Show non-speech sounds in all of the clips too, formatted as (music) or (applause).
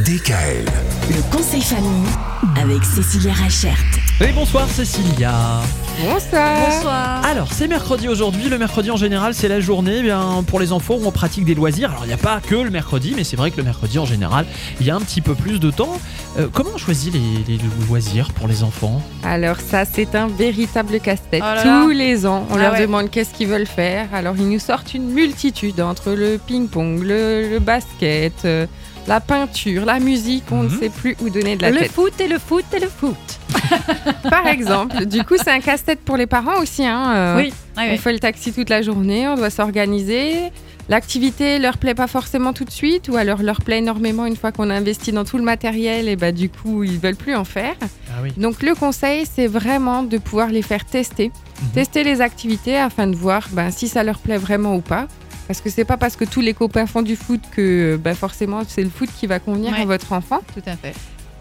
DKL. Le conseil famille avec Cécilia Rachert. Et bonsoir Cécilia. Bonsoir. Alors c'est mercredi aujourd'hui. Le mercredi en général c'est la journée eh bien, pour les enfants où on pratique des loisirs. Alors il n'y a pas que le mercredi, mais c'est vrai que le mercredi en général il y a un petit peu plus de temps. Euh, comment on choisit les, les loisirs pour les enfants? Alors ça, c'est un véritable casse-tête. Oh. Tous les ans, on Ah leur ouais. demande qu'est-ce qu'ils veulent faire. Alors ils nous sortent une multitude entre le ping-pong, le, le basket, euh, la peinture, la musique. On Mhm. ne sait plus où donner de la Le tête. foot et le foot et le foot. (laughs) Par exemple. Du coup, c'est un casse-tête pour les parents aussi. hein, euh, oui, oui, On oui. fait le taxi toute la journée, on doit s'organiser. L'activité leur plaît pas forcément tout de suite, ou alors leur plaît énormément une fois qu'on a investi dans tout le matériel, et bah du coup ils veulent plus en faire. Ah oui. Donc le conseil, c'est vraiment de pouvoir les faire tester, Mhm. tester les activités afin de voir ben, si ça leur plaît vraiment ou pas. Parce que c'est pas parce que tous les copains font du foot que ben, forcément c'est le foot qui va convenir à votre enfant. Tout à fait.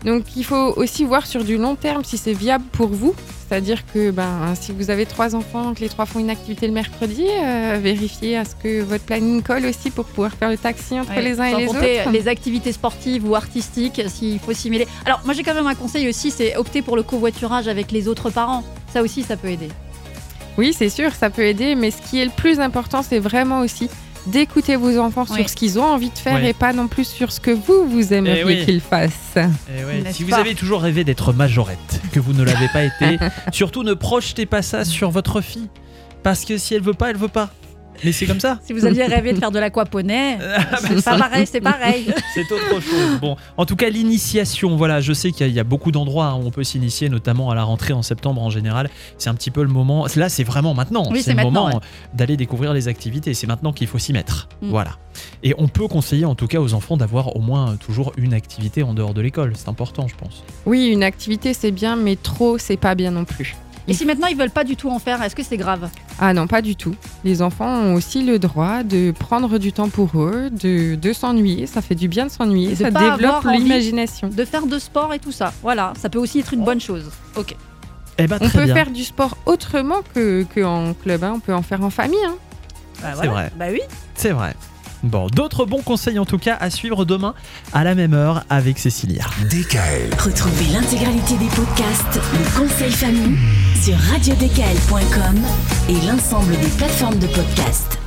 Donc il faut aussi voir sur du long terme si c'est viable pour vous. C'est-à-dire que ben, si vous avez trois enfants, que les trois font une activité le mercredi, euh, vérifiez à ce que votre planning colle aussi pour pouvoir faire le taxi entre Ouais, les uns et les autres. les activités sportives ou artistiques, s'il faut simuler. Alors, moi, j'ai quand même un conseil aussi, c'est opter pour le covoiturage avec les autres parents. Ça aussi, ça peut aider. Oui, c'est sûr, ça peut aider, mais ce qui est le plus important, c'est vraiment aussi d'écouter vos enfants Oui. sur ce qu'ils ont envie de faire et pas non plus sur ce que vous, vous aimeriez Eh oui. qu'ils fassent. Eh Si vous avez toujours rêvé d'être majorette, que vous ne l'avez pas été, (laughs) surtout ne projetez pas ça sur votre fille. Parce que si elle veut pas, elle veut pas. Mais c'est comme ça. Si vous aviez rêvé de faire de l'aquaponais, (laughs) c'est pas pareil, c'est pareil. (laughs) C'est autre chose. Bon, en tout cas, l'initiation, voilà, je sais qu'il y, a- il y a beaucoup d'endroits hein, où on peut s'initier, notamment à la rentrée en septembre en général. C'est un petit peu le moment. Là, c'est vraiment maintenant. Oui, c'est le moment ouais. d'aller découvrir les activités. C'est maintenant qu'il faut s'y mettre. Mm. Voilà. Et on peut conseiller, en tout cas, aux enfants d'avoir au moins euh, toujours une activité en dehors de l'école. C'est important, je pense. Oui, une activité, c'est bien, mais trop, c'est pas bien non plus. Et si maintenant ils veulent pas du tout en faire, est-ce que c'est grave? Ah non, pas du tout. Les enfants ont aussi le droit de prendre du temps pour eux, de, de s'ennuyer. Ça fait du bien de s'ennuyer, ça pas développe avoir envie l'imagination. De faire de sport et tout ça. Voilà, ça peut aussi être une bonne chose. Ok. Eh ben, On très peut bien. faire du sport autrement que, que en club, hein. on peut en faire en famille. hein. C'est vrai. Bah oui. C'est vrai. Bon, d'autres bons conseils en tout cas à suivre demain à la même heure avec Cécilia. DKL. Retrouvez l'intégralité des podcasts Le conseil famille sur radiodkl.com et l'ensemble des plateformes de podcasts.